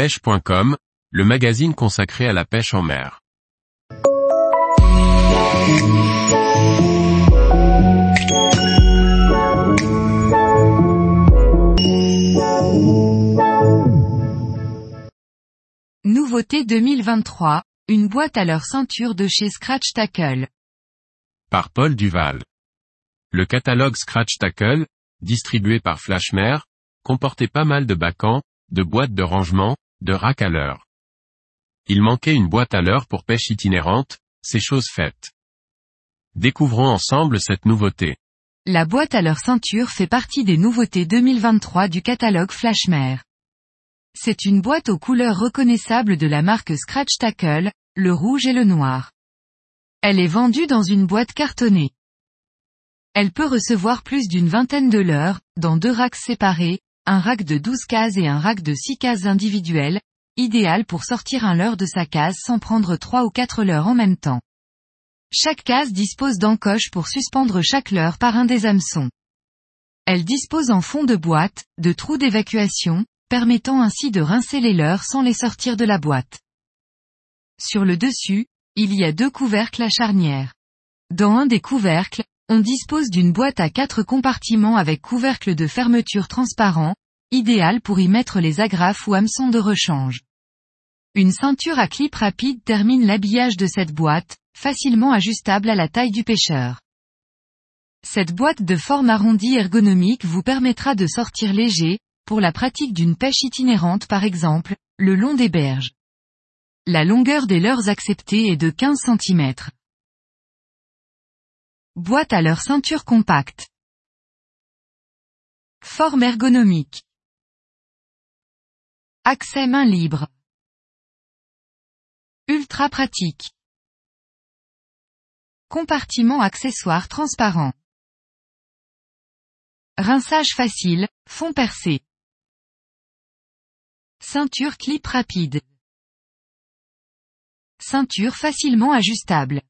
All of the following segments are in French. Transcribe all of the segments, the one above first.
pêche.com, le magazine consacré à la pêche en mer. Nouveauté 2023, une boîte à leur ceinture de chez Scratch Tackle. Par Paul Duval. Le catalogue Scratch Tackle, distribué par Flashmare, comportait pas mal de bacans, de boîtes de rangement, de racks à l'heure. Il manquait une boîte à l'heure pour pêche itinérante, c'est chose faite. Découvrons ensemble cette nouveauté. La boîte à leur ceinture fait partie des nouveautés 2023 du catalogue Flashmare. C'est une boîte aux couleurs reconnaissables de la marque Scratch Tackle, le rouge et le noir. Elle est vendue dans une boîte cartonnée. Elle peut recevoir plus d'une vingtaine de leurres, dans deux racks séparés, un rack de 12 cases et un rack de 6 cases individuelles, idéal pour sortir un leurre de sa case sans prendre 3 ou 4 leurres en même temps. Chaque case dispose d'encoches pour suspendre chaque leurre par un des hameçons. Elle dispose en fond de boîte, de trous d'évacuation, permettant ainsi de rincer les leurres sans les sortir de la boîte. Sur le dessus, il y a deux couvercles à charnière. Dans un des couvercles, on dispose d'une boîte à quatre compartiments avec couvercle de fermeture transparent, idéal pour y mettre les agrafes ou hameçons de rechange. Une ceinture à clip rapide termine l'habillage de cette boîte, facilement ajustable à la taille du pêcheur. Cette boîte de forme arrondie ergonomique vous permettra de sortir léger, pour la pratique d'une pêche itinérante par exemple, le long des berges. La longueur des leurres acceptées est de 15 cm. Boîte à leur ceinture compacte. Forme ergonomique. Accès main libre. Ultra pratique. Compartiment accessoire transparent. Rinçage facile, fond percé. Ceinture clip rapide. Ceinture facilement ajustable.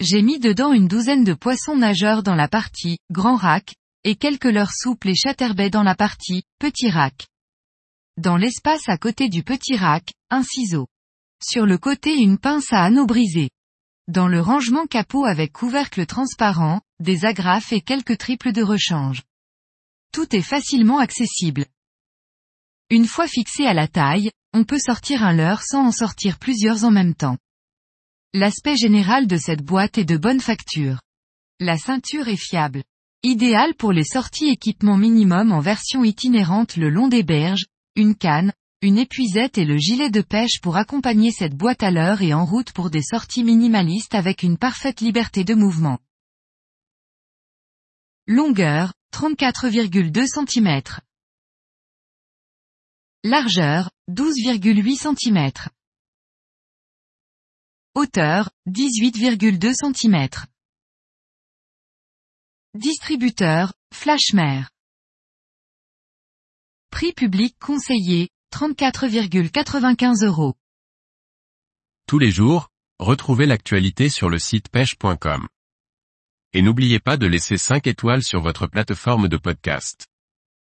J'ai mis dedans une douzaine de poissons nageurs dans la partie, grand rack, et quelques leurres souples et chatterbait dans la partie, petit rack. Dans l'espace à côté du petit rack, un ciseau. Sur le côté une pince à anneaux brisés. Dans le rangement capot avec couvercle transparent, des agrafes et quelques triples de rechange. Tout est facilement accessible. Une fois fixé à la taille, on peut sortir un leurre sans en sortir plusieurs en même temps. L'aspect général de cette boîte est de bonne facture. La ceinture est fiable. Idéal pour les sorties équipement minimum en version itinérante le long des berges, une canne, une épuisette et le gilet de pêche pour accompagner cette boîte à l'heure et en route pour des sorties minimalistes avec une parfaite liberté de mouvement. Longueur, 34,2 cm. Largeur, 12,8 cm. Hauteur, 18,2 cm. Distributeur, Flashmare. Prix public conseillé, 34,95 euros. Tous les jours, retrouvez l'actualité sur le site pêche.com. Et n'oubliez pas de laisser 5 étoiles sur votre plateforme de podcast.